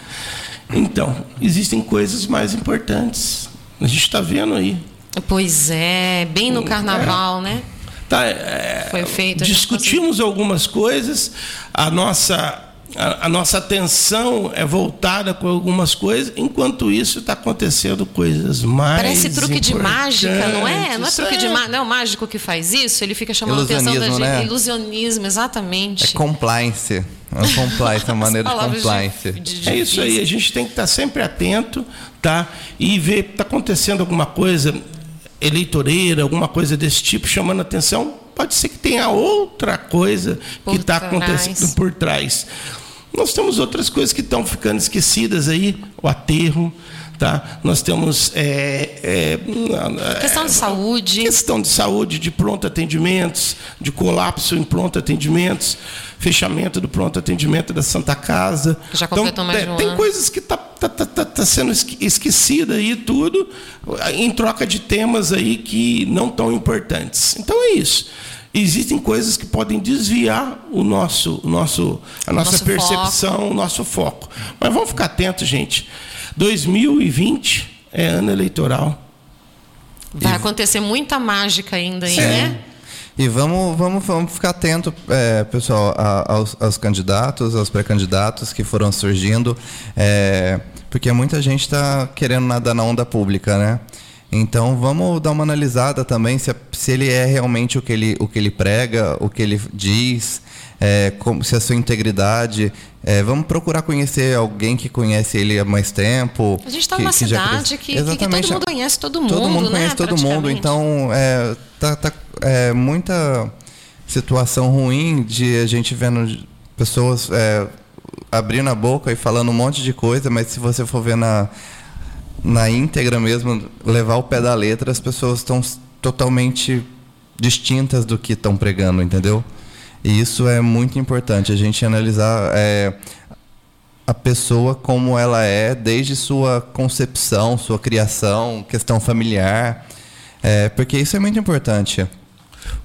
Então, existem coisas mais importantes. A gente está vendo aí. Pois é, bem no carnaval, é. né? Tá, é, Foi feito. Discutimos algumas coisas. A nossa a, a, nossa atenção é voltada com algumas coisas, enquanto isso está acontecendo coisas mais. Parece truque de mágica, não é? Não é truque é. de mágica. Não é o mágico que faz isso, ele fica chamando a atenção da gente. Né? Ilusionismo, exatamente. É compliance. É compliance, a maneira de compliance. De, de, é isso aí, a gente tem que estar sempre atento tá? e ver está acontecendo alguma coisa eleitoreira, alguma coisa desse tipo, chamando atenção. Pode ser que tenha outra coisa por que está acontecendo por trás. Nós temos outras coisas que estão ficando esquecidas aí, o aterro, tá? Nós temos é, é, questão de saúde, questão de saúde, de pronto atendimentos, de colapso em pronto atendimentos, fechamento do pronto atendimento da Santa Casa. Já completou então, mais é, de um Tem ano. coisas que tá, tá, tá, tá, tá sendo esquecida aí tudo em troca de temas aí que não tão importantes. Então é isso existem coisas que podem desviar o nosso, o nosso, a nossa nosso percepção, foco. o nosso foco. Mas vamos ficar atentos, gente. 2020 é ano eleitoral. Vai e... acontecer muita mágica ainda aí, né? E vamos, vamos, vamos ficar atento, é, pessoal, aos, aos, candidatos, aos pré-candidatos que foram surgindo, é, porque muita gente está querendo nadar na onda pública, né? Então vamos dar uma analisada também se, se ele é realmente o que ele, o que ele prega, o que ele diz, é, como, se a sua integridade. É, vamos procurar conhecer alguém que conhece ele há mais tempo. A gente está numa que cidade que, que- que todo mundo conhece todo mundo. Todo mundo né, conhece todo mundo, então é, tá, tá é, muita situação ruim de a gente vendo pessoas é, abrindo a boca e falando um monte de coisa, mas se você for ver na, na íntegra mesmo, levar o pé da letra, as pessoas estão totalmente distintas do que estão pregando, entendeu? E isso é muito importante, a gente analisar é, a pessoa como ela é desde sua concepção, sua criação, questão familiar, é, porque isso é muito importante.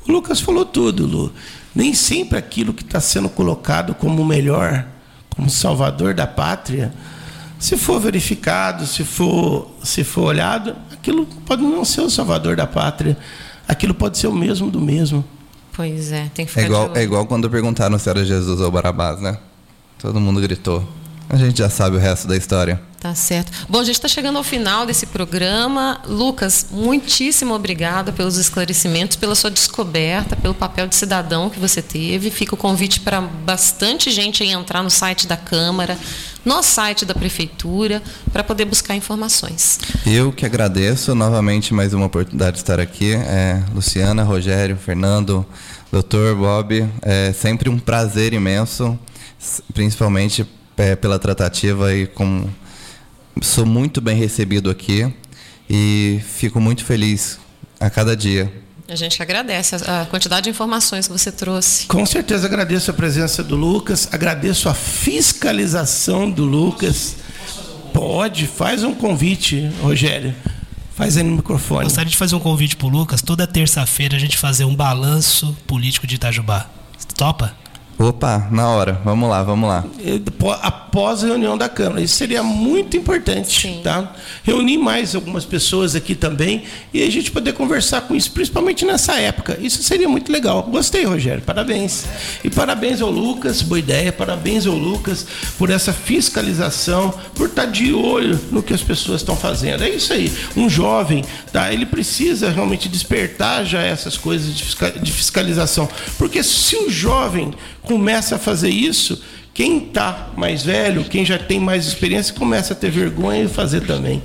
O Lucas falou tudo, Lu. Nem sempre aquilo que está sendo colocado como melhor, como salvador da pátria, se for verificado, se for, se for olhado, aquilo pode não ser o salvador da pátria. Aquilo pode ser o mesmo do mesmo. Pois é, tem que ficar É igual, de olho. é igual quando perguntaram se era Jesus ou Barabás, né? Todo mundo gritou. A gente já sabe o resto da história. Tá certo. Bom, a gente está chegando ao final desse programa. Lucas, muitíssimo obrigada pelos esclarecimentos, pela sua descoberta, pelo papel de cidadão que você teve. Fica o convite para bastante gente entrar no site da Câmara, no site da Prefeitura, para poder buscar informações. Eu que agradeço novamente mais uma oportunidade de estar aqui. É, Luciana, Rogério, Fernando, Doutor Bob, é sempre um prazer imenso, principalmente é, pela tratativa e com sou muito bem recebido aqui e fico muito feliz a cada dia. A gente agradece a a quantidade de informações que você trouxe. Com certeza agradeço a presença do Lucas, agradeço a fiscalização do Lucas. Pode, faz um convite, Rogério. Faz aí no microfone. Gostaria de fazer um convite pro Lucas. Toda terça-feira a gente fazer um balanço político de Itajubá. Topa? Opa, na hora. Vamos lá, vamos lá. Após a reunião da Câmara. Isso seria muito importante, Sim. tá? Reunir mais algumas pessoas aqui também e a gente poder conversar com isso, principalmente nessa época. Isso seria muito legal. Gostei, Rogério. Parabéns. E parabéns ao Lucas, boa ideia. Parabéns ao Lucas por essa fiscalização, por estar de olho no que as pessoas estão fazendo. É isso aí. Um jovem, tá? Ele precisa realmente despertar já essas coisas de fiscalização. Porque se o jovem começa a fazer isso, quem está mais velho, quem já tem mais experiência, começa a ter vergonha e fazer também.